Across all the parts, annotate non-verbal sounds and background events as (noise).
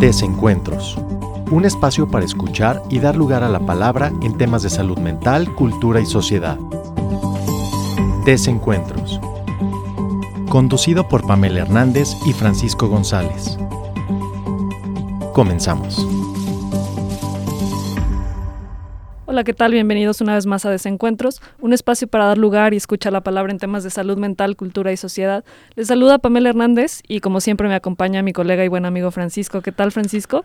Desencuentros. Un espacio para escuchar y dar lugar a la palabra en temas de salud mental, cultura y sociedad. Desencuentros. Conducido por Pamela Hernández y Francisco González. Comenzamos. Hola, ¿qué tal? Bienvenidos una vez más a Desencuentros, un espacio para dar lugar y escuchar la palabra en temas de salud mental, cultura y sociedad. Les saluda Pamela Hernández y como siempre me acompaña mi colega y buen amigo Francisco. ¿Qué tal, Francisco?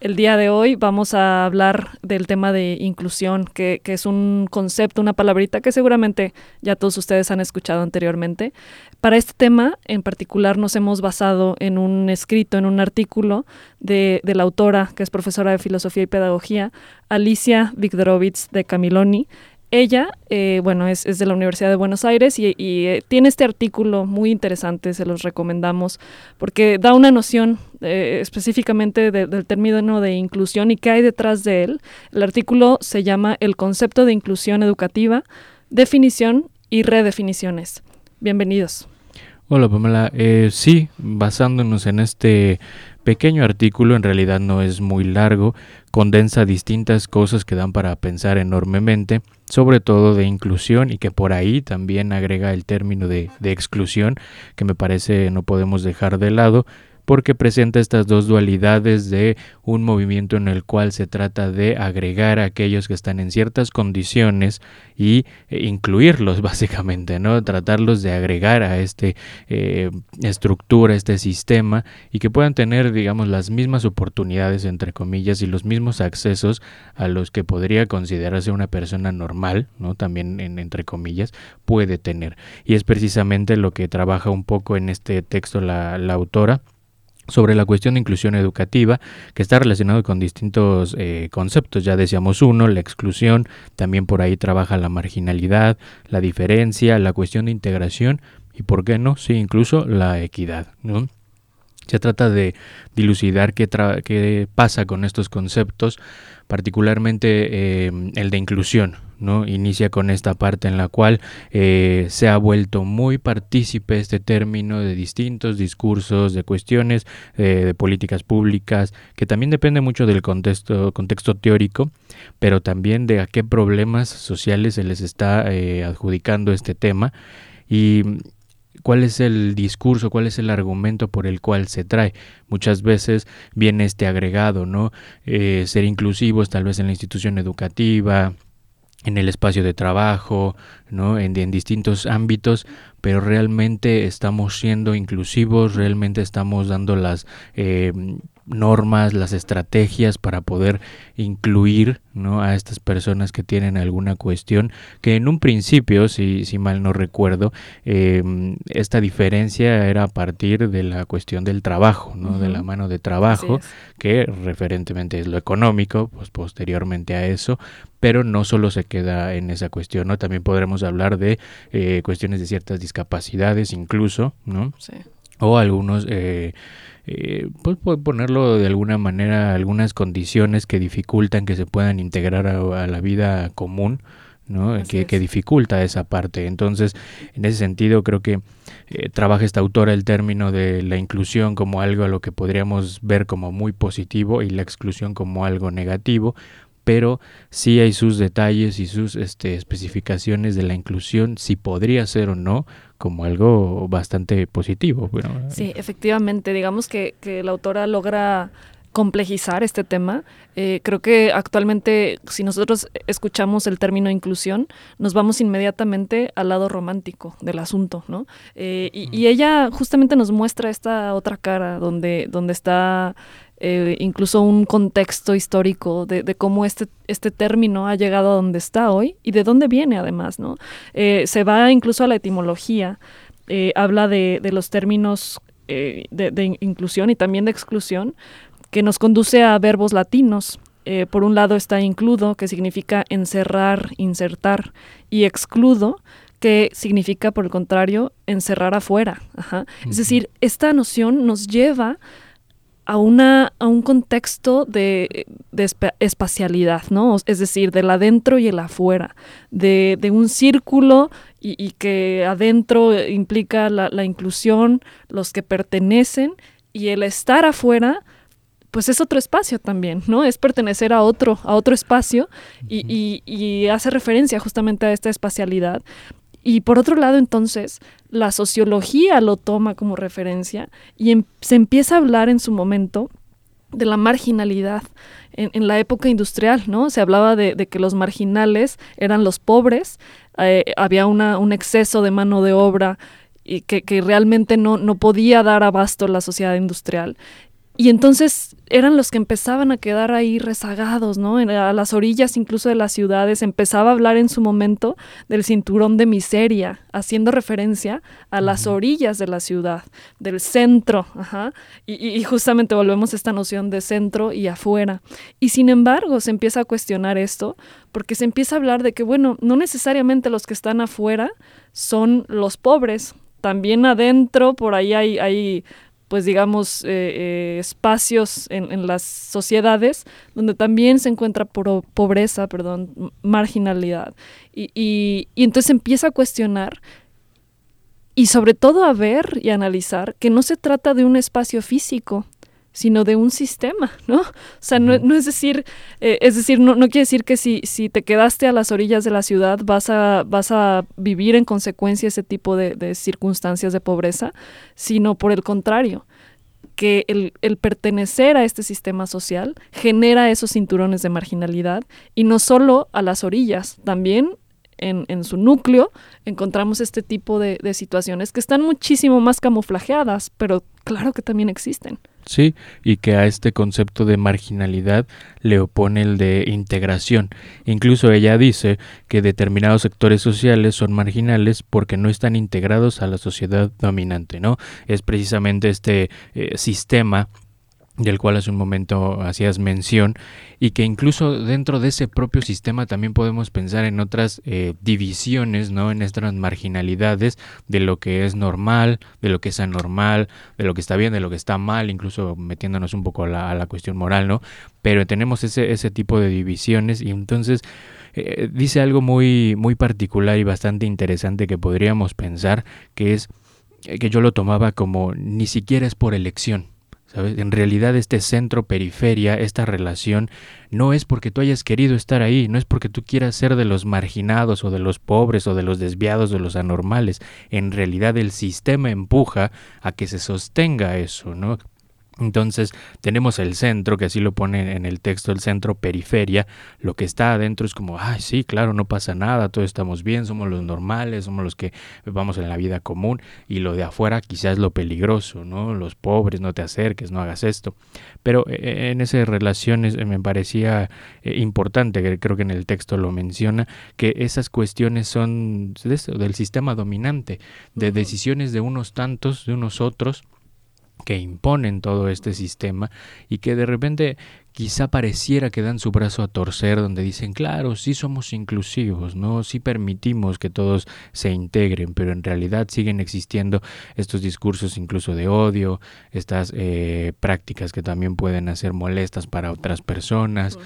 El día de hoy vamos a hablar del tema de inclusión, que, es un concepto, una palabrita que seguramente ya todos ustedes han escuchado anteriormente. Para este tema en particular nos hemos basado en un escrito, en un artículo de, de la autora, que es profesora de Filosofía y Pedagogía, Alicia Vigdorovich de Camiloni, ella, eh, bueno, es, de la Universidad de Buenos Aires y, eh, tiene este artículo muy interesante, se los recomendamos, porque da una noción eh, específicamente del término de inclusión y qué hay detrás de él. El artículo se llama El concepto de inclusión educativa, definición y redefiniciones. Bienvenidos. Hola Pamela, sí, basándonos en este pequeño artículo, en realidad no es muy largo, condensa distintas cosas que dan para pensar enormemente, sobre todo de inclusión y que por ahí también agrega el término de, de exclusión, que me parece no podemos dejar de lado, porque presenta estas dos dualidades de un movimiento en el cual se trata de agregar a aquellos que están en ciertas condiciones y eh, incluirlos (laughs) básicamente, ¿no? Tratarlos de agregar a este eh, estructura, este sistema y que puedan tener, digamos, las mismas oportunidades, entre comillas, y los mismos accesos a los que podría considerarse una persona normal, ¿no? También en, entre comillas, puede tener. Y es precisamente lo que trabaja un poco en este texto la autora sobre la cuestión de inclusión educativa, que está relacionado con distintos eh, conceptos. Ya decíamos uno, la exclusión, también por ahí trabaja la marginalidad, la diferencia, la cuestión de integración y, ¿por qué no? Sí, incluso la equidad. ¿no? Se trata de dilucidar qué, qué pasa con estos conceptos, particularmente eh, el de inclusión. ¿no? Inicia con esta parte en la cual eh, se ha vuelto muy partícipe este término de distintos discursos, de cuestiones eh, de políticas públicas, que también depende mucho del contexto, contexto teórico, pero también de a qué problemas sociales se les está adjudicando este tema. Y cuál es el discurso, cuál es el argumento por el cual se trae. Muchas veces viene este agregado, ¿no? Eh, ser inclusivos tal vez en la institución educativa, en el espacio de trabajo, ¿no? En, distintos ámbitos, pero realmente estamos siendo inclusivos, realmente estamos dando las eh, normas, las estrategias para poder incluir ¿no? a estas personas que tienen alguna cuestión, que en un principio, si, si mal no recuerdo, em, esta diferencia era a partir de la cuestión del trabajo, ¿no? de la mano de trabajo, que referentemente es lo económico, pues posteriormente a eso, pero no solo se queda en esa cuestión, ¿no? También podremos hablar de eh, cuestiones de ciertas discapacidades incluso, ¿no? Sí. O algunos... Eh, eh, pues ponerlo de alguna manera, algunas condiciones que dificultan que se puedan integrar a, la vida común, ¿no? Que, que, dificulta esa parte. Entonces, en ese sentido, creo que eh, trabaja esta autora el término de la inclusión como algo a lo que podríamos ver como muy positivo y la exclusión como algo negativo, pero sí hay sus detalles y sus este, especificaciones de la inclusión, si podría ser o no, como algo bastante positivo. sí, efectivamente, digamos que, que la autora logra complejizar este tema. Eh, creo que actualmente, si nosotros escuchamos el término inclusión, nos vamos inmediatamente al lado romántico del asunto, ¿no? Eh, y, y, ella justamente nos muestra esta otra cara donde, donde está eh, incluso un contexto histórico de, cómo este, este término ha llegado a donde está hoy y de dónde viene además, ¿no? Eh, se va incluso a la etimología, eh, habla de, los términos de, inclusión y también de exclusión, que nos conduce a verbos latinos. por un lado está includo, que significa encerrar, insertar, y excludo, que significa, por el contrario, encerrar afuera. Es decir, esta noción nos lleva a, una, a un contexto de, espacialidad, ¿no? Es decir, del adentro y el afuera, de, un círculo y, que adentro implica la, inclusión, los que pertenecen, y el estar afuera pues es otro espacio también, ¿no? Es pertenecer a otro, a otro espacio y, y, hace referencia justamente a esta espacialidad. Y por otro lado, entonces, la sociología lo toma como referencia y em, se empieza a hablar en su momento de la marginalidad en, la época industrial, ¿no? Se hablaba de, que los marginales eran los pobres, eh, había un exceso de mano de obra y que, que realmente no, no podía dar abasto la sociedad industrial y entonces eran los que empezaban a quedar ahí rezagados, ¿no? A las orillas incluso de las ciudades empezaba a hablar en su momento del cinturón de miseria, haciendo referencia a las orillas de la ciudad, del centro, ajá. Y, justamente volvemos a esta noción de centro y afuera. Y sin embargo se empieza a cuestionar esto porque se empieza a hablar de que, bueno, no necesariamente los que están afuera son los pobres, también adentro, por ahí hay, hay pues digamos, eh, eh, espacios en, las sociedades donde también se encuentra pobreza, perdón, marginalidad. Y, y, y entonces empieza a cuestionar y sobre todo a ver y analizar que no se trata de un espacio físico, sino de un sistema, ¿no? O sea, no, es decir, eh, es decir, no, no, quiere decir que si, si te quedaste a las orillas de la ciudad vas a, vas a vivir en consecuencia ese tipo de, de circunstancias de pobreza, sino por el contrario, que el, el, pertenecer a este sistema social genera esos cinturones de marginalidad y no solo a las orillas, también en, en su núcleo encontramos este tipo de, de situaciones que están muchísimo más camuflajeadas, pero claro que también existen. Sí, y que a este concepto de marginalidad le opone el de integración. Incluso ella dice que determinados sectores sociales son marginales porque no están integrados a la sociedad dominante, ¿no? Es precisamente este eh, sistema del cual hace un momento hacías mención, y que incluso dentro de ese propio sistema también podemos pensar en otras eh, divisiones, ¿no? En estas marginalidades de lo que es normal, de lo que es anormal, de lo que está bien, de lo que está mal, incluso metiéndonos un poco a la, cuestión moral, ¿no? Pero tenemos ese, ese tipo de divisiones y entonces eh, dice algo muy, muy particular y bastante interesante que podríamos pensar, que es que yo lo tomaba como ni siquiera es por elección, en realidad este centro-periferia, esta relación, no es porque tú hayas querido estar ahí, no es porque tú quieras ser de los marginados o de los pobres o de los desviados o de los anormales. En realidad el sistema empuja a que se sostenga eso, ¿no? Entonces tenemos el centro, que así lo pone en el texto, el centro periferia, lo que está adentro es como, ay, sí, claro, no pasa nada, todos estamos bien, somos los normales, somos los que vamos en la vida común, y lo de afuera quizás lo peligroso, ¿no? Los pobres, no te acerques, no hagas esto. Pero eh, eh, en esas relaciones eh, me parecía importante, creo que en el texto lo menciona, que esas cuestiones son del sistema dominante, de decisiones de unos tantos, de unos otros, que imponen todo este sistema y que de repente quizá pareciera que dan su brazo a torcer donde dicen, claro, sí somos inclusivos, ¿no? Sí permitimos que todos se integren, pero en realidad siguen existiendo estos discursos incluso de odio, estas eh, prácticas que también pueden hacer molestas para otras personas.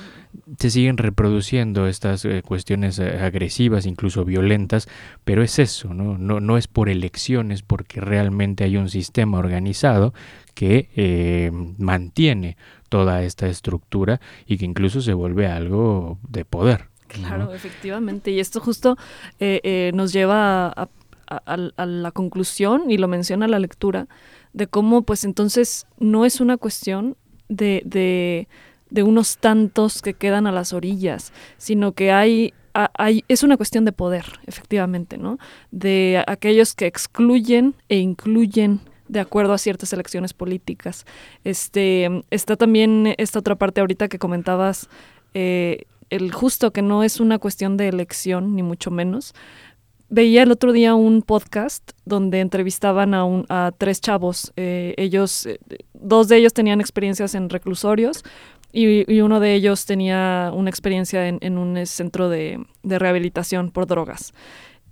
Se siguen reproduciendo estas eh, cuestiones eh, agresivas, incluso violentas, pero es eso, ¿no? No, no es por elecciones, porque realmente hay un sistema organizado que mantiene toda esta estructura y que incluso se vuelve algo de poder. Claro, efectivamente. Y esto justo eh, eh, nos lleva a, la conclusión, y lo menciona la lectura, de cómo pues entonces no es una cuestión de, de, de unos tantos que quedan a las orillas, sino que hay hay, es una cuestión de poder, efectivamente, ¿no? De aquellos que excluyen e incluyen de acuerdo a ciertas elecciones políticas. Este, está también esta otra parte ahorita que comentabas, eh, el justo que no es una cuestión de elección, ni mucho menos. Veía el otro día un podcast donde entrevistaban a, un, a tres chavos. Eh, ellos, eh, dos de ellos tenían experiencias en reclusorios y, uno de ellos tenía una experiencia en, en un centro de, de rehabilitación por drogas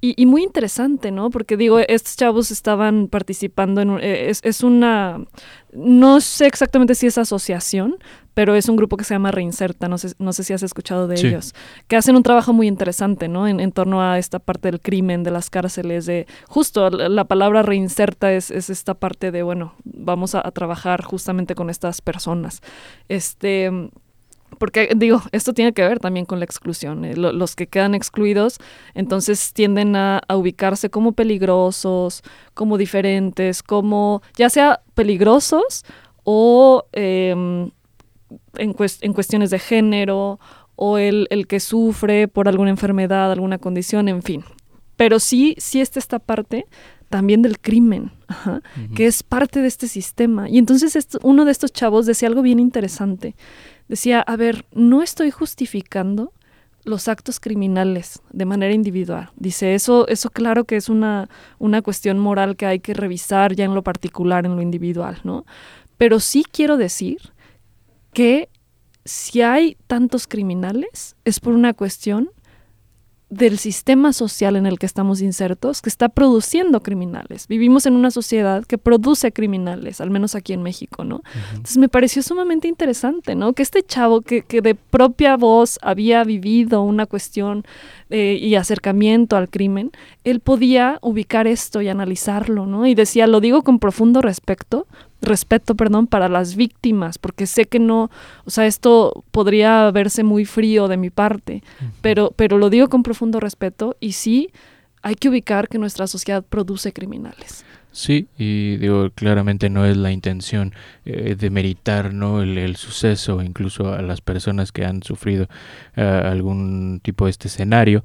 Y, muy interesante, ¿no? Porque digo, estos chavos estaban participando en... Eh, es, es, una... No sé exactamente si es asociación, pero es un grupo que se llama Reinserta, no sé, no sé si has escuchado de ellos, que hacen un trabajo muy interesante, ¿no? En, en, torno a esta parte del crimen, de las cárceles, de justo la, palabra reinserta es, es, esta parte de, bueno, vamos a, a, trabajar justamente con estas personas. Este, porque digo, esto tiene que ver también con la exclusión. Eh, los que quedan excluidos entonces tienden a, ubicarse como peligrosos, como diferentes, como ya sea peligrosos o em, en, en, cuestiones de género o el, el, que sufre por alguna enfermedad, alguna condición, en fin. Pero sí, sí está esta parte también del crimen, que es parte de este sistema. Y entonces uno de estos chavos decía algo bien interesante decía, a ver, no estoy justificando los actos criminales de manera individual. Dice, eso, eso claro que es una, una cuestión moral que hay que revisar ya en lo particular, en lo individual, ¿no? Pero sí quiero decir que si hay tantos criminales es por una cuestión del sistema social en el que estamos insertos que está produciendo criminales. Vivimos en una sociedad que produce criminales, al menos aquí en México, ¿no? Entonces me pareció sumamente interesante, ¿no? Que este chavo que, que de propia voz había vivido una cuestión eh, y acercamiento al crimen, él podía ubicar esto y analizarlo, ¿no? Y decía, lo digo con profundo respeto, respeto, perdón, para las víctimas, porque sé que no, o sea, esto podría verse muy frío de mi parte, pero, pero lo digo con profundo respeto y sí hay que ubicar que nuestra sociedad produce criminales. Sí, y digo, claramente no es la intención eh, de meritar ¿no? El, suceso, incluso a las personas que han sufrido eh, algún tipo de este escenario,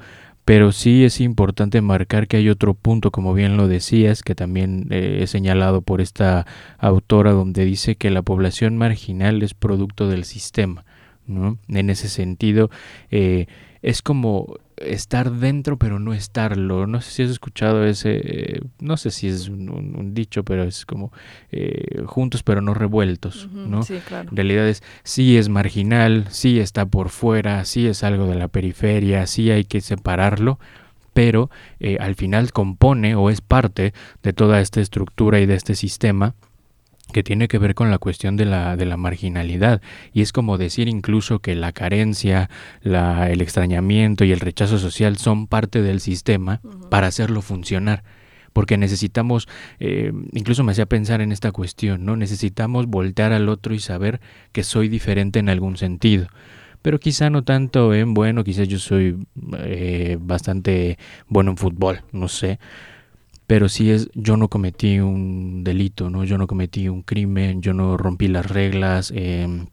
pero sí es importante marcar que hay otro punto, como bien lo decías, que también eh, he señalado por esta autora, donde dice que la población marginal es producto del sistema. ¿no? En ese sentido, eh, es como estar dentro pero no estarlo. No sé si has escuchado ese, no sé si es un, dicho, pero es como eh, juntos pero no revueltos, ¿no? Sí, claro. En realidad es, sí es marginal, sí está por fuera, sí es algo de la periferia, sí hay que separarlo, pero eh, al final compone o es parte de toda esta estructura y de este sistema que tiene que ver con la cuestión de la, de la marginalidad. Y es como decir incluso que la carencia, la, el extrañamiento y el rechazo social son parte del sistema para hacerlo funcionar. Porque necesitamos, eh, incluso me hacía pensar en esta cuestión, ¿no? Necesitamos voltear al otro y saber que soy diferente en algún sentido pero quizá no tanto en bueno, quizás yo soy eh, bastante bueno en fútbol, no sé, pero si es yo no cometí un delito, ¿no? Yo no cometí un crimen, yo no rompí las reglas, em,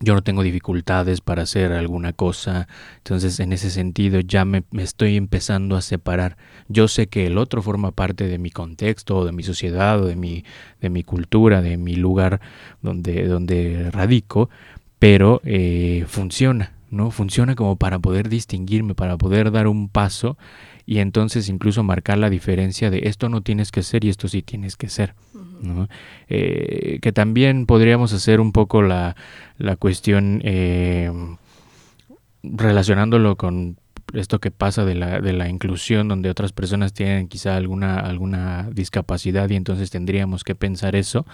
yo no tengo dificultades para hacer alguna cosa. Entonces, en ese sentido, ya me, estoy empezando a separar. Yo sé que el otro forma parte de mi contexto, o de mi sociedad, o de mi, de mi cultura, de mi lugar donde, donde radico, pero eh, funciona, ¿no? Funciona como para poder distinguirme, para poder dar un paso y entonces incluso marcar la diferencia de esto no tienes que ser y esto sí tienes que ser. Eh, que también podríamos hacer un poco la, la cuestión eh, relacionándolo con esto que pasa de la, de la inclusión, donde otras personas tienen quizá alguna, alguna discapacidad y entonces tendríamos que pensar eso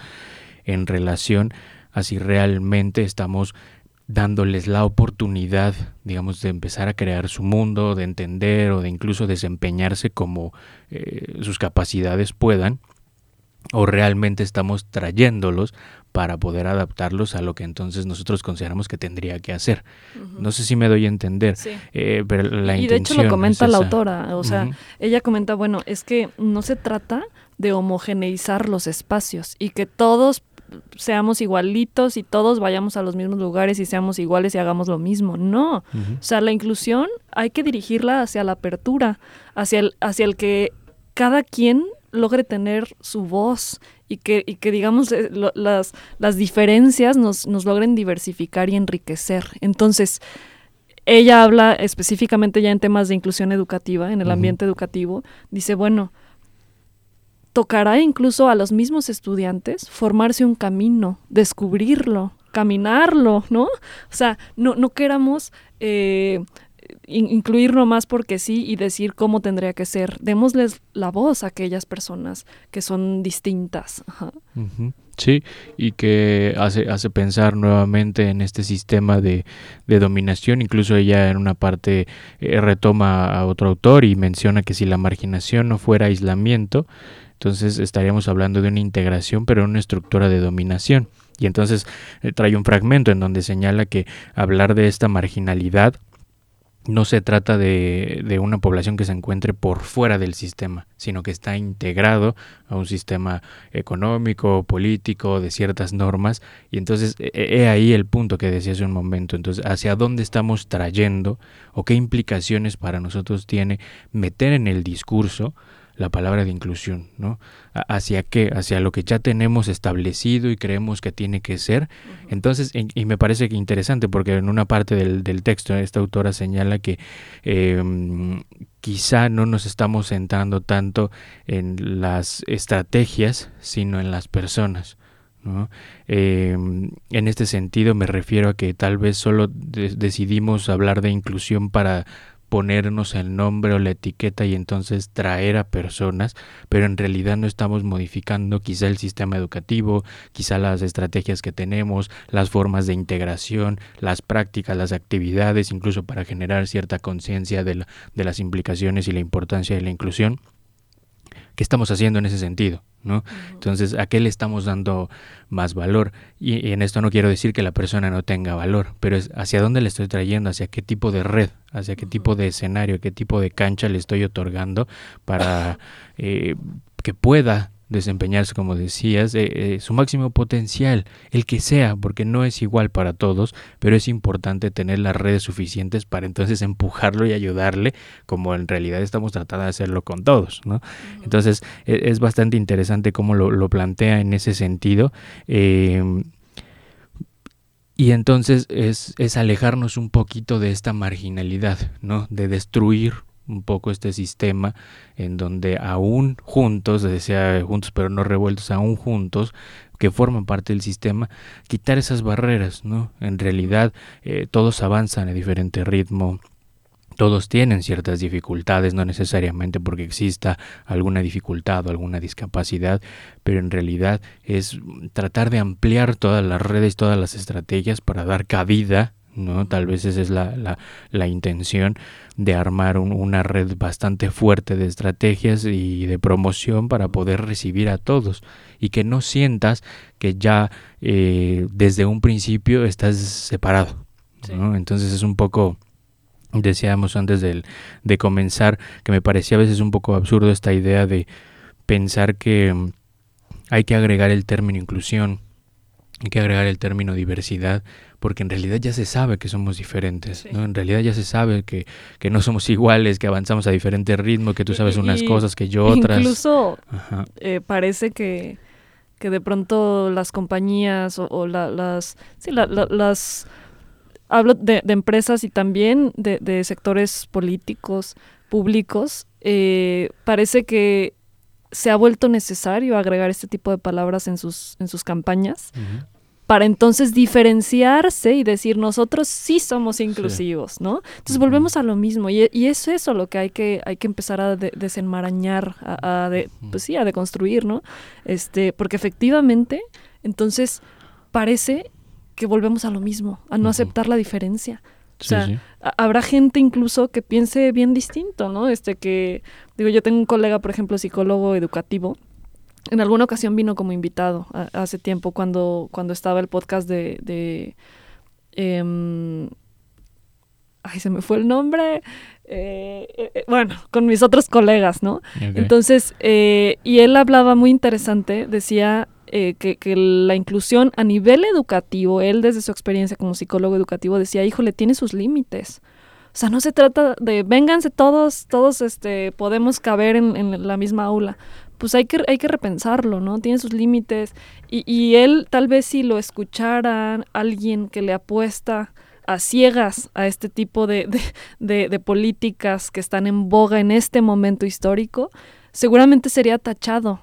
en relación a si realmente estamos dándoles la oportunidad, digamos, de empezar a crear su mundo, de entender o de incluso desempeñarse como eh, sus capacidades puedan, o realmente estamos trayéndolos para poder adaptarlos a lo que entonces nosotros consideramos que tendría que hacer. No sé si me doy a entender, eh, pero la y de hecho lo comenta la autora, o sea, ella comenta, bueno, es que no se trata de homogeneizar los espacios y que todos seamos igualitos y todos vayamos a los mismos lugares y seamos iguales y hagamos lo mismo. No. O sea, la inclusión hay que dirigirla hacia la apertura, hacia el, hacia el que cada quien logre tener su voz y que, y que digamos, eh, las, las diferencias nos, nos logren diversificar y enriquecer. Entonces, ella habla específicamente ya en temas de inclusión educativa, en el ambiente educativo, dice, bueno, tocará incluso a los mismos estudiantes formarse un camino, descubrirlo, caminarlo, ¿no? O sea, no, no queramos eh, incluir nomás porque sí y decir cómo tendría que ser. Démosles la voz a aquellas personas que son distintas. Sí, y que hace, hace pensar nuevamente en este sistema de, de dominación. Incluso ella en una parte eh, retoma a otro autor y menciona que si la marginación no fuera aislamiento, entonces estaríamos hablando de una integración, pero en una estructura de dominación. Y entonces eh, trae un fragmento en donde señala que hablar de esta marginalidad no se trata de, de, una población que se encuentre por fuera del sistema, sino que está integrado a un sistema económico, político, de ciertas normas. Y entonces he e, e ahí el punto que decía hace un momento. Entonces, ¿hacia dónde estamos trayendo o qué implicaciones para nosotros tiene meter en el discurso la palabra de inclusión, ¿no? ¿Hacia qué? Hacia lo que ya tenemos establecido y creemos que tiene que ser. Entonces, y, me parece que interesante porque en una parte del, texto esta autora señala que em, quizá no nos estamos centrando tanto en las estrategias, sino en las personas. ¿no? Em, en este sentido me refiero a que tal vez solo decidimos hablar de inclusión para ponernos el nombre o la etiqueta y entonces traer a personas, pero en realidad no estamos modificando quizá el sistema educativo, quizá las estrategias que tenemos, las formas de integración, las prácticas, las actividades, incluso para generar cierta conciencia de, de las implicaciones y la importancia de la inclusión. ¿Qué estamos haciendo en ese sentido? ¿no? Entonces, ¿a qué le estamos dando más valor? Y, en esto no quiero decir que la persona no tenga valor, pero es hacia dónde le estoy trayendo, hacia qué tipo de red, hacia qué tipo de escenario, qué tipo de cancha le estoy otorgando para eh, que pueda desempeñarse, como decías, eh, eh, su máximo potencial, el que sea, porque no es igual para todos, pero es importante tener las redes suficientes para entonces empujarlo y ayudarle, como en realidad estamos tratando de hacerlo con todos, ¿no? Entonces e, es, bastante interesante cómo lo, plantea en ese sentido. Em, y entonces es, es alejarnos un poquito de esta marginalidad, ¿no? De destruir un poco este sistema en donde aún juntos, decía juntos pero no revueltos, aún juntos, que forman parte del sistema, quitar esas barreras, ¿no? En realidad eh, todos avanzan a diferente ritmo, todos tienen ciertas dificultades, no necesariamente porque exista alguna dificultad o alguna discapacidad, pero en realidad es tratar de ampliar todas las redes, todas las estrategias para dar cabida ¿no? Tal vez esa es la, la, intención de armar una red bastante fuerte de estrategias y de promoción para poder recibir a todos y que no sientas que ya eh, desde un principio estás separado. Entonces es un poco, decíamos antes de, de comenzar, que me parecía a veces un poco absurdo esta idea de pensar que mm, hay que agregar el término inclusión, hay que agregar el término diversidad porque en realidad ya se sabe que somos diferentes, ¿no? En realidad ya se sabe que, que, no somos iguales, que avanzamos a diferente ritmo, que tú sabes unas cosas que yo otras. Incluso eh, parece que, que de pronto las compañías o, las... Sí, las hablo de, de, empresas y también de, de sectores políticos, públicos, eh, parece que se ha vuelto necesario agregar este tipo de palabras en sus, en sus campañas para entonces diferenciarse y decir nosotros sí somos inclusivos, ¿no? Entonces volvemos a lo mismo y, es eso lo que hay que, hay que empezar a desenmarañar, a, de, pues sí, a deconstruir, ¿no? Este, porque efectivamente, entonces parece que volvemos a lo mismo, a no aceptar la diferencia. O sea, habrá gente incluso que piense bien distinto, ¿no? Este que, digo, yo tengo un colega, por ejemplo, psicólogo educativo, en alguna ocasión vino como invitado hace tiempo cuando, cuando estaba el podcast de... de em, ay, se me fue el nombre. Eh, eh, eh, bueno, con mis otros colegas, ¿no? Entonces, y él hablaba muy interesante, decía que, que, la inclusión a nivel educativo, él desde su experiencia como psicólogo educativo decía, híjole, tiene sus límites. O sea, no se trata de vénganse todos, todos este, podemos caber en, la misma aula pues hay que, hay que repensarlo, ¿no? Tiene sus límites. Y, y él, tal vez si lo escuchara alguien que le apuesta a ciegas a este tipo de, de, de, políticas que están en boga en este momento histórico, seguramente sería tachado.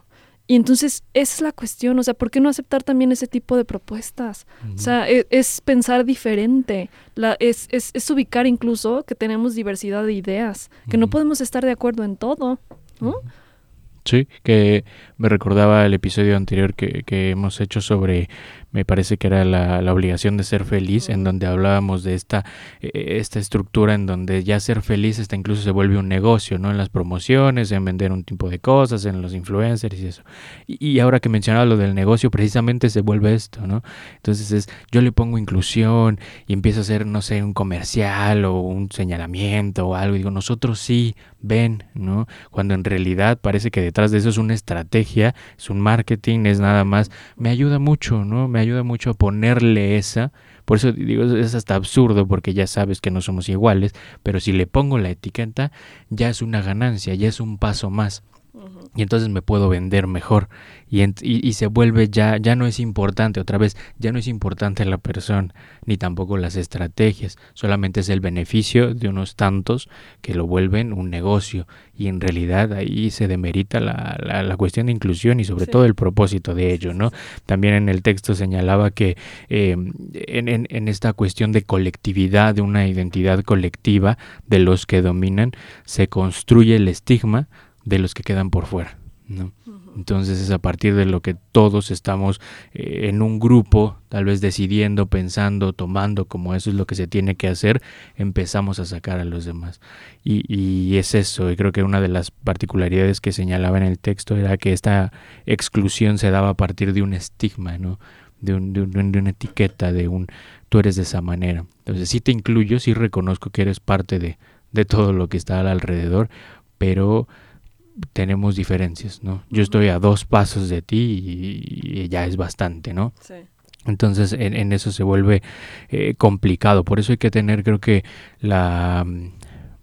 Y entonces esa es la cuestión, o sea, ¿por qué no aceptar también ese tipo de propuestas? O sea, e, es, pensar diferente, la, es, es, es, ubicar incluso que tenemos diversidad de ideas, que no podemos estar de acuerdo en todo, ¿no? Sí, que me recordaba el episodio anterior que, que hemos hecho sobre me parece que era la, la obligación de ser feliz, en donde hablábamos de esta, eh, esta estructura en donde ya ser feliz hasta incluso se vuelve un negocio, ¿no? En las promociones, en vender un tipo de cosas, en los influencers y eso. Y, ahora que mencionaba lo del negocio, precisamente se vuelve esto, ¿no? Entonces es, yo le pongo inclusión y empiezo a hacer, no sé, un comercial o un señalamiento o algo, y digo, nosotros sí, ven, ¿no? Cuando en realidad parece que detrás de eso es una estrategia, es un marketing, es nada más, me ayuda mucho, ¿no? Ayuda mucho a ponerle esa. Por eso digo, es hasta absurdo porque ya sabes que no somos iguales, pero si le pongo la etiqueta, ya es una ganancia, ya es un paso más y entonces me puedo vender mejor. Y, y, se vuelve ya ya no es importante otra vez ya no es importante la persona ni tampoco las estrategias solamente es el beneficio de unos tantos que lo vuelven un negocio. Y en realidad ahí se demerita la, la, cuestión de inclusión y sobre todo el propósito de ello no también en el texto señalaba que em, en, en, en esta cuestión de colectividad de una identidad colectiva de los que dominan se construye el estigma de los que quedan por fuera. ¿no? Entonces es a partir de lo que todos estamos eh, en un grupo, tal vez decidiendo, pensando, tomando como eso es lo que se tiene que hacer, empezamos a sacar a los demás. Y, y es eso, y creo que una de las particularidades que señalaba en el texto era que esta exclusión se daba a partir de un estigma, ¿no? De, un, de, un, de una etiqueta, de un tú eres de esa manera. Entonces sí te incluyo, sí reconozco que eres parte de, de todo lo que está alrededor, pero tenemos diferencias, ¿no? Yo estoy a dos pasos de ti y, ya es bastante, ¿no? Sí. Entonces en, eso se vuelve eh, complicado. Por eso hay que tener, creo que, la mm,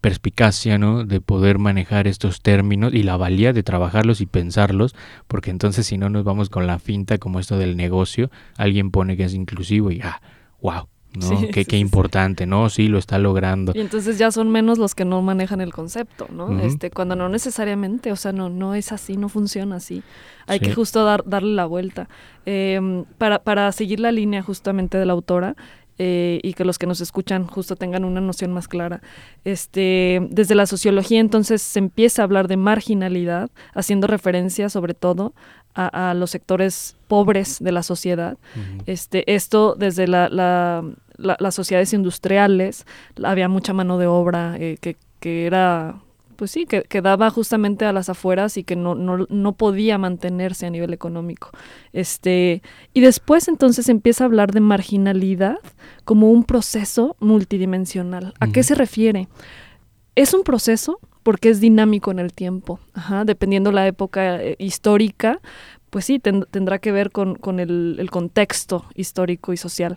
perspicacia, ¿no? De poder manejar estos términos y la valía de trabajarlos y pensarlos, porque entonces si no nos vamos con la finta como esto del negocio, alguien pone que es inclusivo y ah, wow, ¿no? qué, importante, ¿no? Sí, lo está logrando. Y entonces ya son menos los que no manejan el concepto, ¿no? Este, cuando no necesariamente, o sea, no, no es así, no funciona así. Hay que justo dar, darle la vuelta. Em, para, para seguir la línea justamente de la autora, eh, y que los que nos escuchan justo tengan una noción más clara. Este, desde la sociología entonces se empieza a hablar de marginalidad, haciendo referencia sobre todo a, los sectores pobres de la sociedad. este, esto desde la, las sociedades industriales, había mucha mano de obra eh, que, que era pues sí, que quedaba justamente a las afueras y que no, no, no, podía mantenerse a nivel económico. Este, y después entonces empieza a hablar de marginalidad como un proceso multidimensional. ¿A qué se refiere? Es un proceso porque es dinámico en el tiempo, Ajá, dependiendo la época eh, histórica, pues sí, tendrá que ver con, con el, el contexto histórico y social.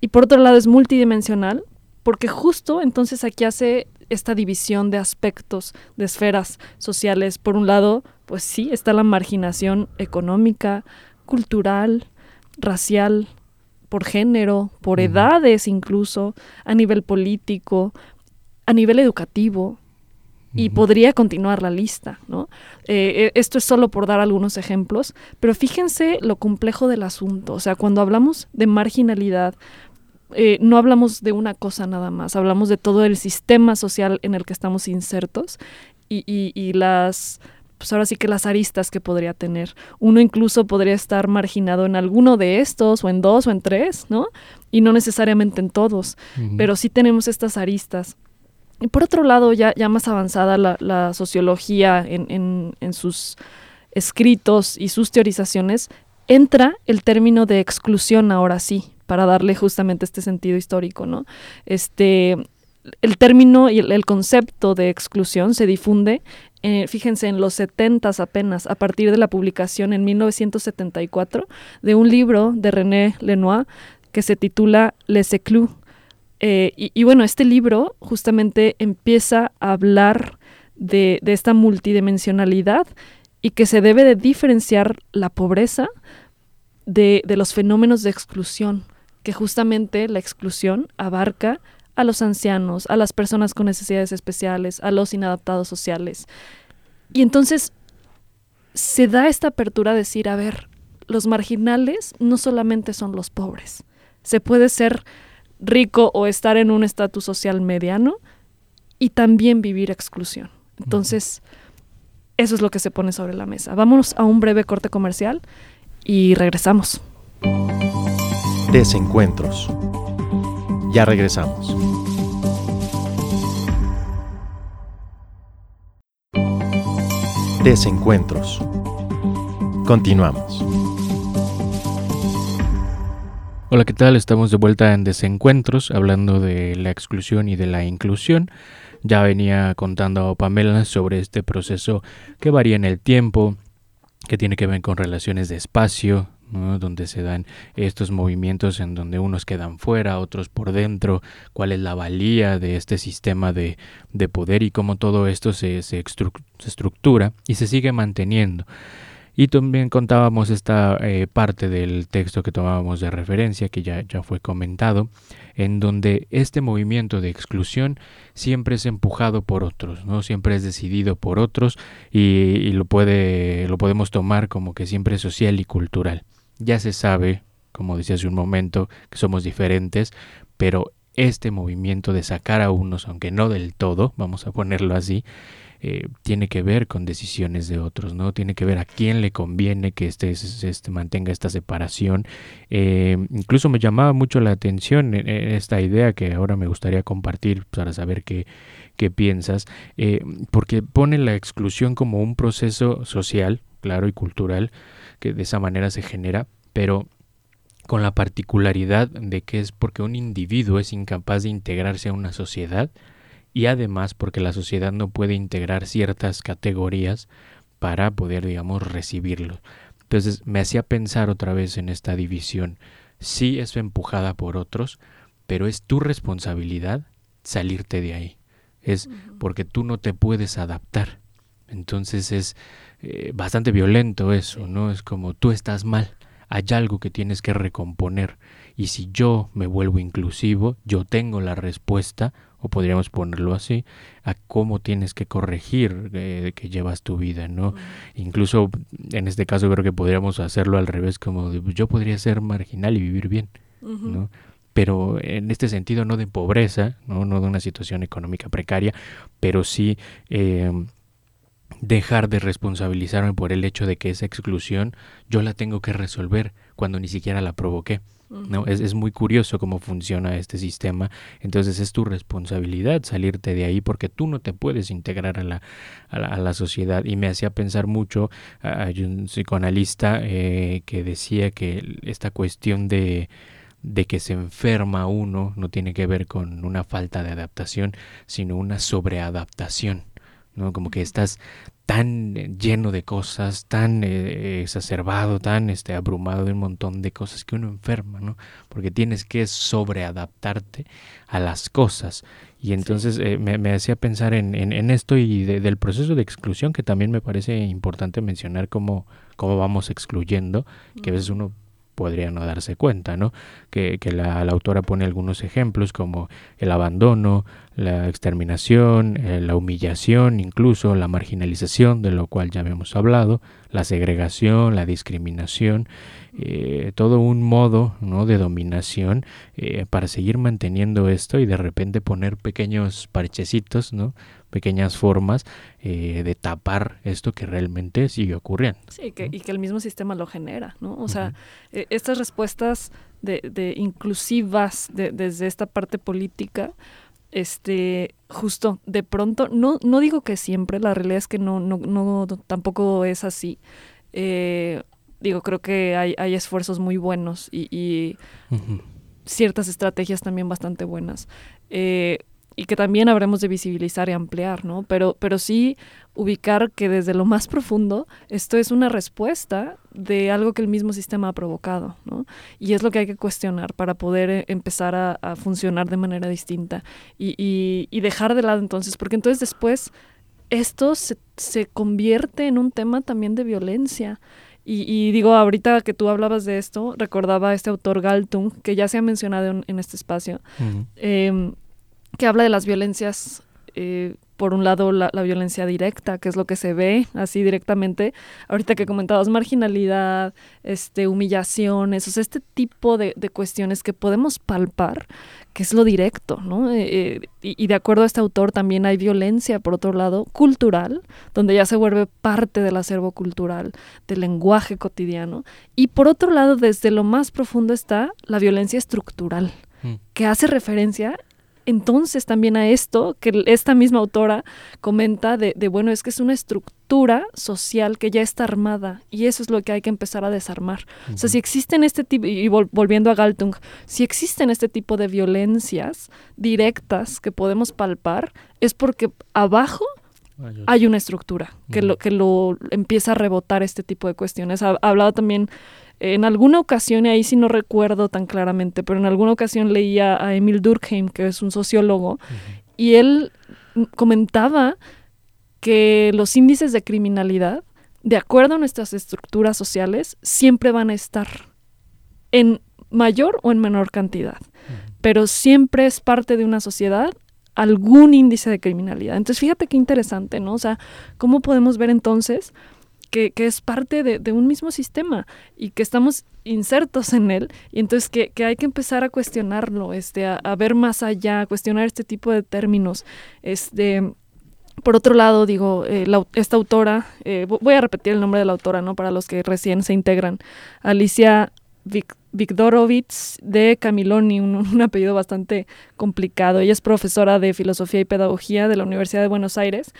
Y por otro lado es multidimensional porque justo entonces aquí hace esta división de aspectos, de esferas sociales. Por un lado, pues sí, está la marginación económica, cultural, racial, por género, por edades incluso, a nivel político, a nivel educativo, y podría continuar la lista, ¿no? Eh, eh, esto es solo por dar algunos ejemplos, pero fíjense lo complejo del asunto. O sea, cuando hablamos de marginalidad, eh, no hablamos de una cosa nada más, hablamos de todo el sistema social en el que estamos insertos y, y, las, pues ahora sí que las aristas que podría tener. Uno incluso podría estar marginado en alguno de estos, o en dos, o en tres, ¿no? Y no necesariamente en todos, pero sí tenemos estas aristas. Y por otro lado, ya, ya más avanzada la, sociología en, sus escritos y sus teorizaciones, entra el término de exclusión ahora sí, para darle justamente este sentido histórico, ¿no? Este, el término y el, concepto de exclusión se difunde, eh, fíjense, en los 70 apenas, a partir de la publicación en 1974 de un libro de René Lenoir que se titula Les Exclus. Eh, y, bueno, este libro justamente empieza a hablar de, esta multidimensionalidad y que se debe de diferenciar la pobreza de, de los fenómenos de exclusión que justamente la exclusión abarca a los ancianos, a las personas con necesidades especiales, a los inadaptados sociales. Y entonces, se da esta apertura a decir, a ver, los marginales no solamente son los pobres, se puede ser rico o estar en un estatus social mediano y también vivir exclusión. Entonces, eso es lo que se pone sobre la mesa. Vámonos a un breve corte comercial y regresamos. Desencuentros. Ya regresamos. Desencuentros. Continuamos. Hola, ¿qué tal? Estamos de vuelta en Desencuentros, hablando de la exclusión y de la inclusión. Ya venía contando Pamela sobre este proceso que varía en el tiempo, que tiene que ver con relaciones de espacio, donde se dan estos movimientos en donde unos quedan fuera, otros por dentro, cuál es la valía de este sistema de, de poder y cómo todo esto se estructura y se sigue manteniendo. Y también contábamos esta eh, parte del texto que tomábamos de referencia, que ya, ya fue comentado, en donde este movimiento de exclusión siempre es empujado por otros, ¿no? Siempre es decidido por otros y, y lo, puede, lo podemos tomar como que siempre es social y cultural. Ya se sabe, como decía hace un momento, que somos diferentes, pero este movimiento de sacar a unos, aunque no del todo, vamos a ponerlo así, eh, tiene que ver con decisiones de otros, ¿no? Tiene que ver a quién le conviene que este, este mantenga esta separación. Eh, incluso me llamaba mucho la atención esta idea que ahora me gustaría compartir para saber qué, piensas, eh, porque pone la exclusión como un proceso social, claro, y cultural, que de esa manera se genera, pero con la particularidad de que es porque un individuo es incapaz de integrarse a una sociedad, y además porque la sociedad no puede integrar ciertas categorías para poder, digamos, recibirlo. Entonces me hacía pensar otra vez en esta división. Sí es empujada por otros, pero es tu responsabilidad salirte de ahí. Es porque tú no te puedes adaptar. Entonces es eh, bastante violento eso, ¿no? Es como tú estás mal, hay algo que tienes que recomponer. Y si yo me vuelvo inclusivo, yo tengo la respuesta o podríamos ponerlo así, a cómo tienes que corregir eh, que llevas tu vida, ¿no? Incluso en este caso creo que podríamos hacerlo al revés, como yo podría ser marginal y vivir bien, ¿no? Pero en este sentido no de pobreza, no, no de una situación económica precaria, pero sí eh, dejar de responsabilizarme por el hecho de que esa exclusión yo la tengo que resolver cuando ni siquiera la provoqué. ¿No? Es, es, muy curioso cómo funciona este sistema. Entonces es tu responsabilidad salirte de ahí porque tú no te puedes integrar a la, a la, sociedad. Y me hacía pensar mucho, hay un psicoanalista eh, que decía que esta cuestión de de que se enferma uno no tiene que ver con una falta de adaptación, sino una sobreadaptación. ¿no? Como que estás tan lleno de cosas, tan eh, exacerbado, tan este, abrumado de un montón de cosas que uno enferma, ¿no? Porque tienes que sobreadaptarte a las cosas. Y entonces eh, me, me, hacía pensar en, en, esto y del proceso de exclusión, que también me parece importante mencionar cómo, cómo vamos excluyendo, que a veces uno podría no darse cuenta, ¿no? Que, la, autora pone algunos ejemplos como el abandono, la exterminación, eh, la humillación, incluso la marginalización, de lo cual ya habíamos hablado, la segregación, la discriminación, eh, todo un modo ¿no? de dominación eh, para seguir manteniendo esto y de repente poner pequeños parchecitos, ¿no? Pequeñas formas eh, de tapar esto que realmente sigue ocurriendo. Sí, que, y que el mismo sistema lo genera, ¿no? O sea, eh, estas respuestas de, de inclusivas de, desde esta parte política, este, justo de pronto, no, no digo que siempre, la realidad es que no, no, no tampoco es así. Eh, digo, creo que hay, hay esfuerzos muy buenos y, y ciertas estrategias también bastante buenas. Eh, y que también habremos de visibilizar y ampliar, ¿no? Pero, pero sí ubicar que desde lo más profundo esto es una respuesta de algo que el mismo sistema ha provocado, ¿no? Y es lo que hay que cuestionar para poder eh, empezar a, funcionar de manera distinta y, y, dejar de lado entonces, porque entonces después esto se, se convierte en un tema también de violencia. Y, y, digo, ahorita que tú hablabas de esto, recordaba a este autor Galtung, que ya se ha mencionado en, en este espacio, eh, que habla de las violencias eh, por un lado la, violencia directa, que es lo que se ve así directamente, ahorita que comentabas marginalidad, este, humillaciones, o sea, este tipo de, cuestiones que podemos palpar, que es lo directo, ¿no? Eh, eh, y, y, de acuerdo a este autor también hay violencia, por otro lado, cultural, donde ya se vuelve parte del acervo cultural, del lenguaje cotidiano, y por otro lado, desde lo más profundo está la violencia estructural, mm. que hace referencia entonces también a esto que esta misma autora comenta de, bueno, es que es una estructura social que ya está armada y eso es lo que hay que empezar a desarmar. O sea, si existen este tipo, y volviendo a Galtung, si existen este tipo de violencias directas que podemos palpar, es porque abajo hay una estructura que, lo, que lo empieza a rebotar este tipo de cuestiones. Ha, hablado también en alguna ocasión, y ahí sí no recuerdo tan claramente, pero en alguna ocasión leía a Emil Durkheim, que es un sociólogo, y él comentaba que los índices de criminalidad, de acuerdo a nuestras estructuras sociales, siempre van a estar en mayor o en menor cantidad, pero siempre es parte de una sociedad algún índice de criminalidad. Entonces, fíjate qué interesante, ¿no? O sea, ¿cómo podemos ver entonces que, es parte de, un mismo sistema y que estamos insertos en él y entonces que, hay que empezar a cuestionarlo, este, a, ver más allá, a cuestionar este tipo de términos. Este, por otro lado, digo, eh, esta autora, eh, voy a repetir el nombre de la autora, ¿no? Para los que recién se integran, Alicia Viktorovich de Camiloni, un, apellido bastante complicado. Ella es profesora de filosofía y pedagogía de la Universidad de Buenos Aires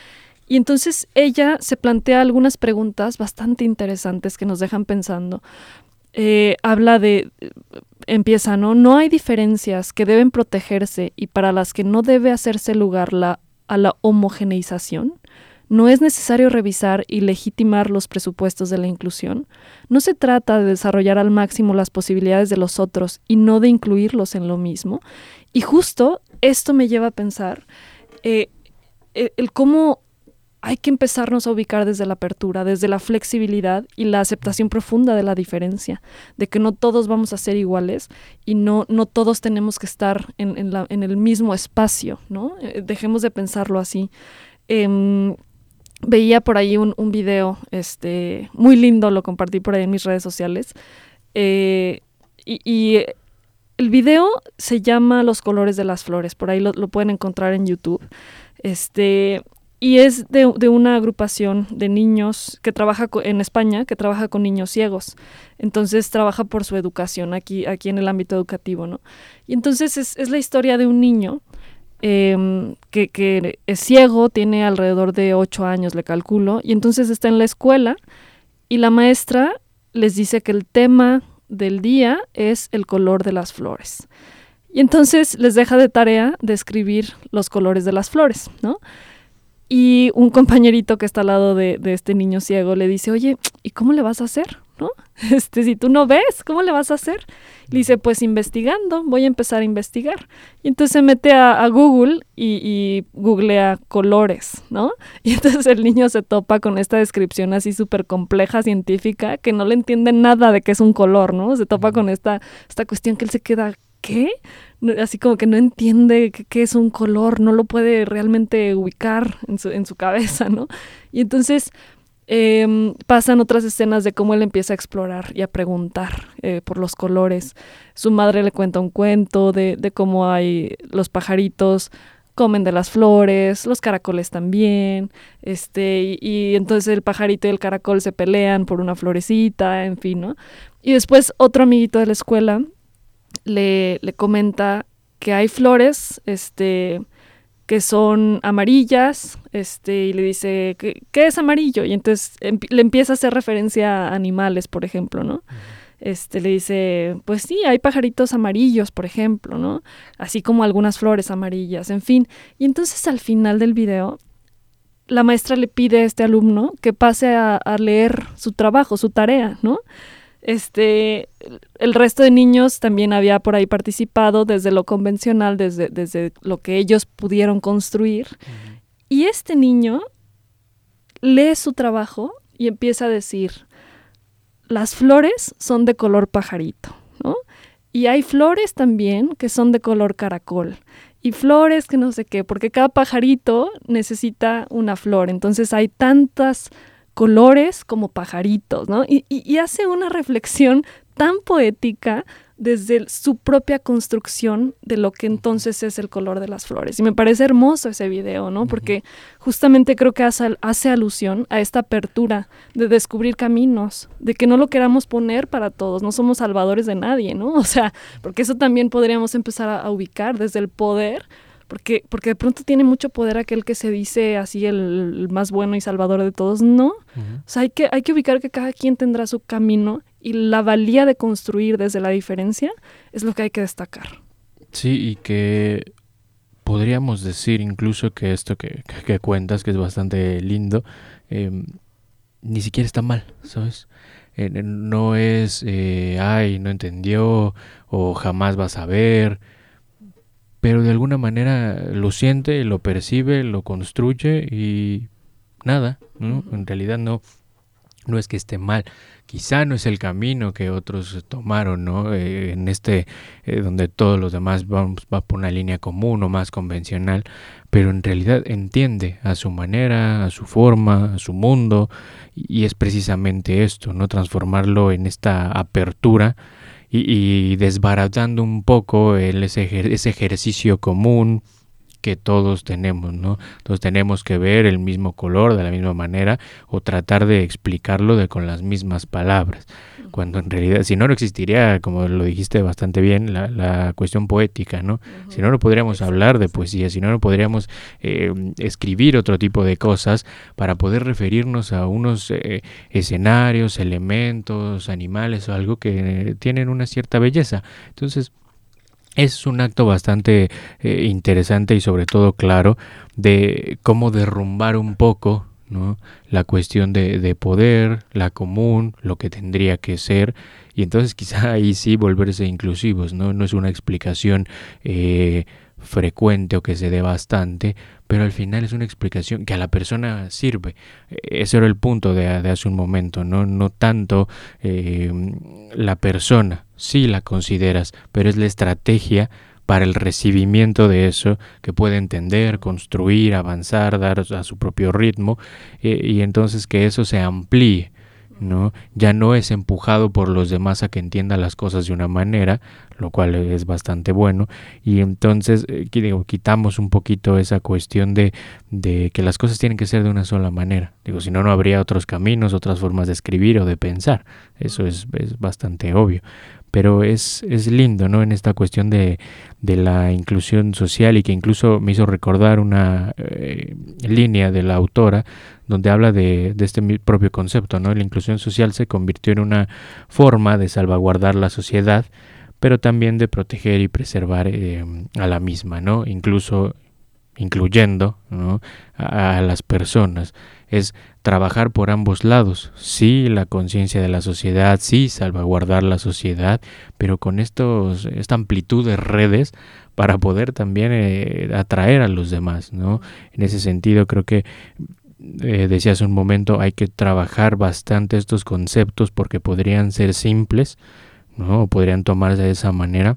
y entonces ella se plantea algunas preguntas bastante interesantes que nos dejan pensando. Eh, habla de, empieza, ¿no? No hay diferencias que deben protegerse y para las que no debe hacerse lugar a la homogeneización. No es necesario revisar y legitimar los presupuestos de la inclusión. No se trata de desarrollar al máximo las posibilidades de los otros y no de incluirlos en lo mismo. Y justo esto me lleva a pensar eh, el cómo hay que empezarnos a ubicar desde la apertura, desde la flexibilidad y la aceptación profunda de la diferencia, de que no todos vamos a ser iguales y no, no todos tenemos que estar en, el mismo espacio, ¿no? Eh, dejemos de pensarlo así. Em, veía por ahí un, un, video este, muy lindo, lo compartí por ahí en mis redes sociales, eh, y, el video se llama Los colores de las flores, por ahí lo, lo pueden encontrar en YouTube. Este, y es de, una agrupación de niños que trabaja en España, que trabaja con niños ciegos. Entonces trabaja por su educación aquí, aquí en el ámbito educativo, ¿no? Y entonces es, la historia de un niño em, que, que, es ciego, tiene alrededor de ocho años, le calculo, y entonces está en la escuela y la maestra les dice que el tema del día es el color de las flores. Y entonces les deja de tarea describir los colores de las flores, ¿no? Y un compañerito que está al lado de, este niño ciego le dice, oye, ¿y cómo le vas a hacer? ¿No? (laughs) Este, si tú no ves, ¿cómo le vas a hacer? Le dice, pues investigando, voy a empezar a investigar. Y entonces se mete a, Google y, y, googlea colores, ¿no? (laughs) Y entonces el niño se topa con esta descripción así súper compleja, científica, que no le entiende nada de qué es un color, ¿no? Se topa con esta, esta cuestión que él se queda, ¿qué? Así como que no entiende qué es un color, no lo puede realmente ubicar en su, en su cabeza, ¿no? Y entonces em, pasan otras escenas de cómo él empieza a explorar y a preguntar eh, por los colores. Su madre le cuenta un cuento de, de cómo hay los pajaritos comen de las flores, los caracoles también, este, y, y, entonces el pajarito y el caracol se pelean por una florecita, en fin, ¿no? Y después otro amiguito de la escuela le, comenta que hay flores, este, que son amarillas, este, y le dice, ¿qué, es amarillo? Y entonces le empieza a hacer referencia a animales, por ejemplo, ¿no? Este, le dice, pues sí, hay pajaritos amarillos, por ejemplo, ¿no? Así como algunas flores amarillas, en fin. Y entonces al final del video, la maestra le pide a este alumno que pase a, a leer su trabajo, su tarea, ¿no? Este, el resto de niños también había por ahí participado desde lo convencional, desde, desde lo que ellos pudieron construir. Y este niño lee su trabajo y empieza a decir, las flores son de color pajarito, ¿no? Y hay flores también que son de color caracol. y flores que no sé qué, porque cada pajarito necesita una flor, entonces hay tantas colores como pajaritos, ¿no? Y, y hace una reflexión tan poética desde su propia construcción de lo que entonces es el color de las flores. Y me parece hermoso ese video, ¿no? Porque justamente creo que hace, hace, alusión a esta apertura de descubrir caminos, de que no lo queramos poner para todos, no somos salvadores de nadie, ¿no? (laughs) O sea, porque eso también podríamos empezar a, ubicar desde el poder. Porque, porque de pronto tiene mucho poder aquel que se dice así el, más bueno y salvador de todos. No. O sea, hay que, hay que ubicar que cada quien tendrá su camino y la valía de construir desde la diferencia es lo que hay que destacar. Sí, y que podríamos decir incluso que esto que, cuentas, que es bastante lindo, em, ni siquiera está mal, ¿sabes? Eh, no es, eh, ay, no entendió o jamás vas a ver, pero de alguna manera lo siente, lo percibe, lo construye y nada, ¿no? En realidad no, no es que esté mal, quizá no es el camino que otros tomaron, ¿no? Eh, en este, eh, donde todos los demás van, va por una línea común o más convencional, pero en realidad entiende a su manera, a su forma, a su mundo, y, es precisamente esto, ¿no? Transformarlo en esta apertura y, desbaratando un poco el, ese, ese ejercicio común, que todos tenemos, ¿no? Todos tenemos que ver el mismo color de la misma manera o tratar de explicarlo de con las mismas palabras, cuando en realidad, si no, no existiría, como lo dijiste bastante bien, la, cuestión poética, ¿no? Si no, no podríamos hablar de poesía, si no, no podríamos eh, escribir otro tipo de cosas para poder referirnos a unos eh, escenarios, elementos, animales o algo que tienen una cierta belleza. Entonces, es un acto bastante eh, interesante y sobre todo claro de cómo derrumbar un poco ¿no? la cuestión de, de, poder, la común, lo que tendría que ser, y entonces quizá (laughs) ahí sí volverse inclusivos, ¿no? No es una explicación eh, frecuente o que se dé bastante, pero al final es una explicación que a la persona sirve. Ese era el punto de, hace un momento, no, no tanto eh, la persona, sí la consideras, pero es la estrategia para el recibimiento de eso que puede entender, construir, avanzar, dar a su propio ritmo eh, y entonces que eso se amplíe ¿no? Ya no es empujado por los demás a que entienda las cosas de una manera, lo cual es bastante bueno, y entonces eh, quitamos un poquito esa cuestión de, de, que las cosas tienen que ser de una sola manera. Digo, si no, no habría otros caminos, otras formas de escribir o de pensar. Eso es, es bastante obvio pero es, es lindo, ¿no? En esta cuestión de, de, la inclusión social y que incluso me hizo recordar una eh, línea de la autora donde habla de, de, este propio concepto, ¿no? La inclusión social se convirtió en una forma de salvaguardar la sociedad, pero también de proteger y preservar eh, a la misma, ¿no? Incluso incluyendo ¿no? a, a las personas es trabajar por ambos lados, sí la conciencia de la sociedad, sí salvaguardar la sociedad, pero con estos, esta amplitud de redes para poder también eh, atraer a los demás, ¿no? En ese sentido creo que eh, decías un momento, hay que trabajar bastante estos conceptos porque podrían ser simples, ¿no? podrían tomarse de esa manera,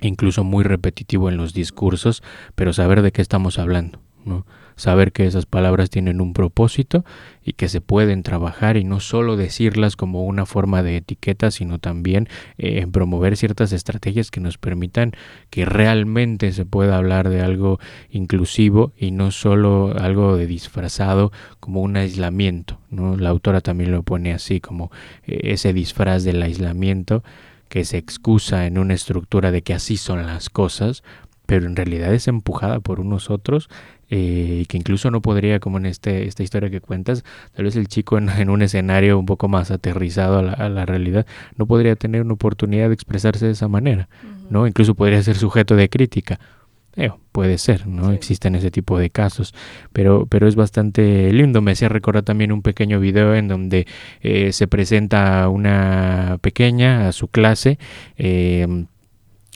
incluso muy repetitivo en los discursos, pero saber de qué estamos hablando, ¿no? Saber que esas palabras tienen un propósito y que se pueden trabajar y no solo decirlas como una forma de etiqueta, sino también eh, promover ciertas estrategias que nos permitan que realmente se pueda hablar de algo inclusivo y no solo algo de disfrazado como un aislamiento. ¿no? La autora también lo pone así como eh, ese disfraz del aislamiento que se excusa en una estructura de que así son las cosas, pero en realidad es empujada por unos otros eh, que incluso no podría, como en este, esta historia que cuentas, tal vez el chico en, (laughs) un escenario un poco más aterrizado a la, realidad, no podría tener una oportunidad de expresarse de esa manera, ¿no? Incluso podría ser sujeto de crítica. Eh, puede ser, ¿no? Existen ese tipo de casos, pero, pero es bastante lindo. Me hacía recordar también un pequeño video en donde eh, se presenta una pequeña a su clase, eh,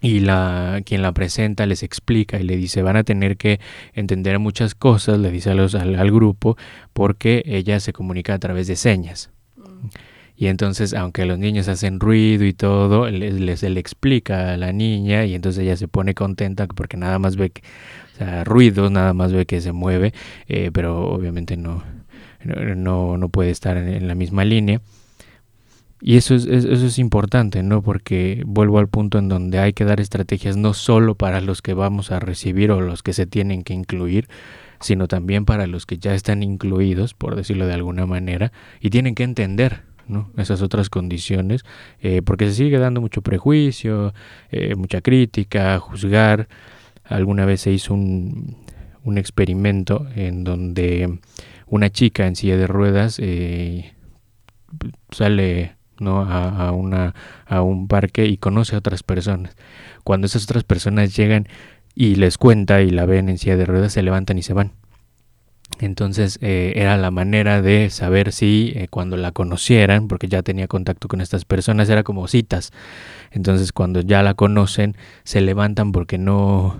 y la quien la presenta les explica y le dice van a tener que entender muchas cosas le dice a los, al, grupo porque ella se comunica a través de señas mm. Y entonces, aunque los niños hacen ruido y todo, les, le explica a la niña y entonces ella se pone contenta porque nada más ve que, o sea, ruidos, nada más ve que se mueve, eh, pero obviamente no, no, no puede estar en, la misma línea. Y eso es, eso es importante, ¿no? Porque vuelvo al punto en donde hay que dar estrategias no solo para los que vamos a recibir o los que se tienen que incluir, sino también para los que ya están incluidos, por decirlo de alguna manera, y tienen que entender esas otras condiciones, eh, porque se sigue dando mucho prejuicio, eh, mucha crítica, juzgar. Alguna vez se hizo un, un, experimento en donde una chica en silla de ruedas eh, sale ¿no? A, una, a un parque y conoce a otras personas. Cuando esas otras personas llegan y les cuenta y la ven en silla de ruedas, se levantan y se van. Entonces eh, era la manera de saber si eh, cuando la conocieran, porque ya tenía contacto con estas personas, era como citas. Entonces cuando ya la conocen, se levantan porque no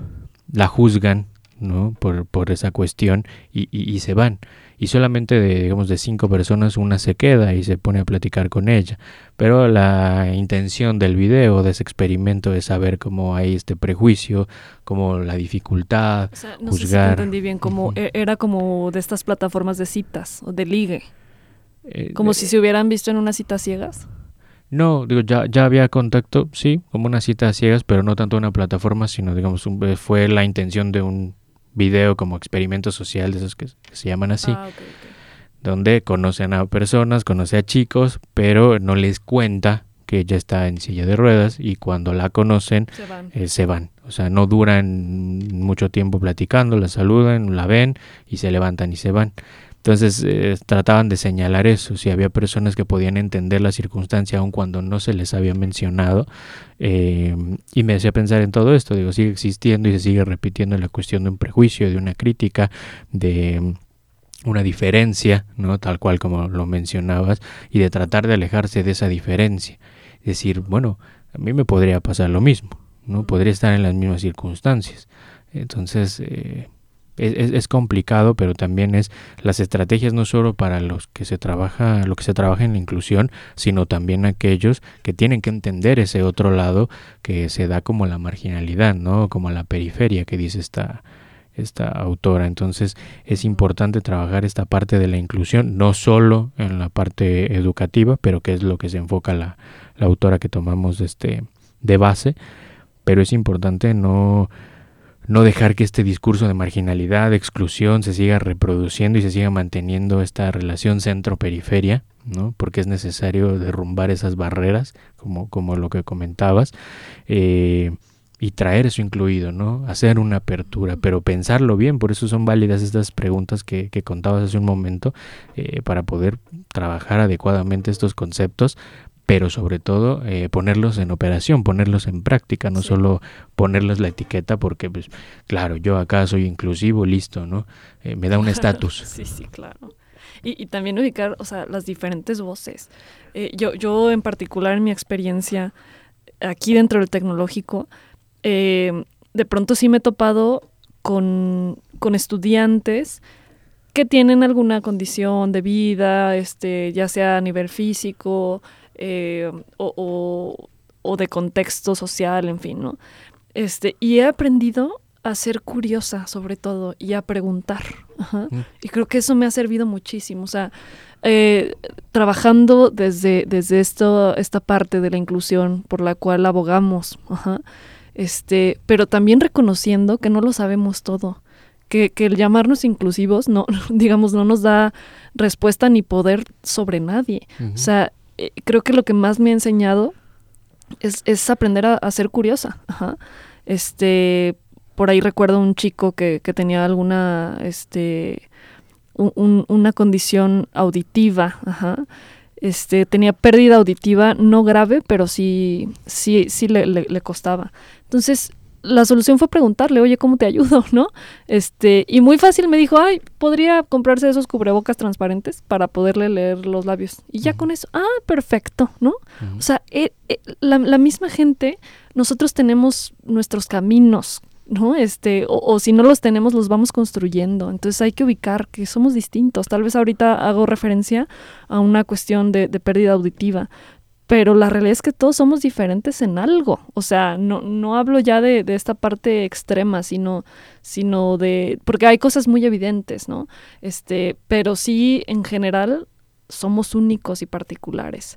la juzgan ¿no? por, por esa cuestión y, y, y se van y solamente de, digamos, de cinco personas una se queda y se pone a platicar con ella. Pero la intención del video, de ese experimento, es saber cómo hay este prejuicio, como la dificultad, no juzgar. Sé si entendí bien, como e, era como de estas plataformas de citas o de ligue. Eh, como si se hubieran visto en unas citas ciegas. No, digo, ya, ya había contacto, sí, como una cita ciegas, pero no tanto una plataforma, sino, digamos, fue la intención de un video como experimento social, de esos que, se llaman así, ah, donde conocen a personas, conoce a chicos, pero no les cuenta que ella está en silla de ruedas y cuando la conocen se van. Eh, se van. O sea, no duran mucho tiempo platicando, la saludan, la ven y se levantan y se van. Entonces eh, trataban de señalar eso, si había personas que podían entender la circunstancia aun cuando no se les había mencionado. Eh, y me hacía pensar en todo esto, digo, sigue existiendo y se sigue repitiendo la cuestión de un prejuicio, de una crítica, de una diferencia, ¿no? Tal cual como lo mencionabas, y de tratar de alejarse de esa diferencia. Decir, bueno, a mí me podría pasar lo mismo, ¿no? Podría estar en las mismas circunstancias. Entonces, eh, es, complicado, pero también es las estrategias no solo para los que se trabaja, lo que se trabaja en la inclusión, sino también aquellos que tienen que entender ese otro lado que se da como la marginalidad, ¿no? Como la periferia que dice esta, esta autora. Entonces es importante trabajar esta parte de la inclusión, no solo en la parte educativa, pero que es lo que se enfoca la, la autora que tomamos este, de base, pero es importante no no dejar que este discurso de marginalidad, de exclusión se siga reproduciendo y se siga manteniendo esta relación centro-periferia, ¿no? porque es necesario derrumbar esas barreras, como, como lo que comentabas, eh, y traer eso incluido, ¿no? hacer una apertura, pero pensarlo bien, por eso son válidas estas preguntas que, que contabas hace un momento, eh, para poder trabajar adecuadamente estos conceptos, pero sobre todo eh, ponerlos en operación, ponerlos en práctica, no solo ponerles la etiqueta porque, pues, claro, yo acá soy inclusivo, listo, ¿no? Eh, me da un estatus. (laughs) sí, sí, claro. Y, y, también ubicar, o sea, las diferentes voces. Eh, yo, yo en particular en mi experiencia aquí dentro del tecnológico, de pronto sí me he topado con, con estudiantes que tienen alguna condición de vida, este, ya sea a nivel físico, eh, o, o, de contexto social, en fin, ¿no? Este, y he aprendido a ser curiosa sobre todo y a preguntar. Mm. Y creo que eso me ha servido muchísimo. O sea, eh, trabajando desde, desde esto, esta parte de la inclusión por la cual abogamos, este, pero también reconociendo que no lo sabemos todo. Que, que, el llamarnos inclusivos no, (laughs) digamos, no nos da respuesta ni poder sobre nadie. O sea, eh, creo que lo que más me ha enseñado es, aprender a, ser curiosa. Este, por ahí recuerdo un chico que, tenía alguna, este, una condición auditiva, Este, tenía pérdida auditiva no grave, pero sí, sí, sí le, le costaba. Entonces, la solución fue preguntarle, oye, ¿cómo te ayudo? (laughs) ¿No? Este, y muy fácil me dijo, ay, podría comprarse esos cubrebocas transparentes para poderle leer los labios. Y ya con eso, ah, perfecto, ¿no? O sea, eh, eh, la, misma gente, nosotros tenemos nuestros caminos ¿no? Este, o, si no los tenemos, los vamos construyendo. Entonces hay que ubicar que somos distintos. Tal vez ahorita hago referencia a una cuestión de, pérdida auditiva, pero la realidad es que todos somos diferentes en algo. O sea, no, no hablo ya de, de, esta parte extrema, sino, sino de. porque hay cosas muy evidentes, ¿no? Este, pero sí, en general, somos únicos y particulares.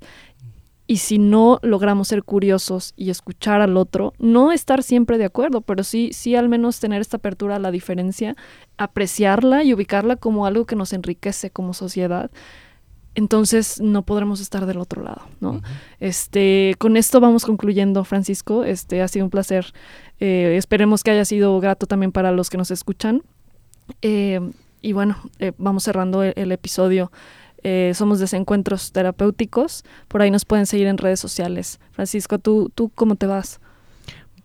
Y si no logramos ser curiosos y escuchar al otro, no estar siempre de acuerdo, pero sí, sí al menos tener esta apertura a la diferencia, apreciarla y ubicarla como algo que nos enriquece como sociedad, entonces no podremos estar del otro lado, ¿no? Este, con esto vamos concluyendo, Francisco. Este ha sido un placer. Eh, esperemos que haya sido grato también para los que nos escuchan. Eh, y bueno, eh, vamos cerrando el episodio. Eh, somos desencuentros terapéuticos. Por ahí nos pueden seguir en redes sociales. Francisco, ¿tú, tú cómo te vas?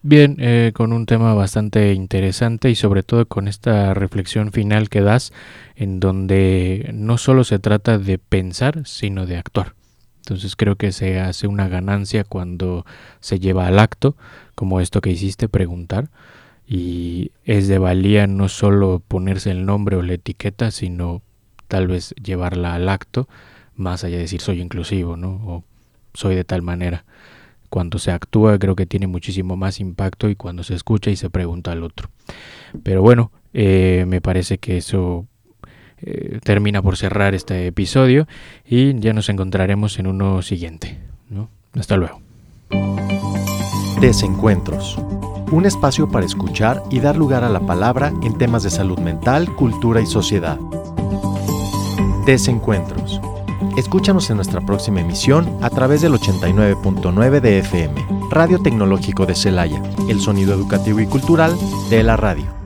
Bien, eh, con un tema bastante interesante y sobre todo con esta reflexión final que das en donde no solo se trata de pensar, sino de actuar. Entonces creo que se hace una ganancia cuando se lleva al acto, como esto que hiciste, preguntar. Y es de valía no solo ponerse el nombre o la etiqueta, sino tal vez llevarla al acto, más allá de decir soy inclusivo, ¿no? O soy de tal manera. Cuando se actúa creo que tiene muchísimo más impacto y cuando se escucha y se pregunta al otro. Pero bueno, eh, me parece que eso eh, termina por cerrar este episodio y ya nos encontraremos en uno siguiente. ¿no? Hasta luego. Desencuentros. Un espacio para escuchar y dar lugar a la palabra en temas de salud mental, cultura y sociedad. Desencuentros. Escúchanos en nuestra próxima emisión a través del 89.9 de FM, Radio Tecnológico de Celaya, el sonido educativo y cultural de la radio.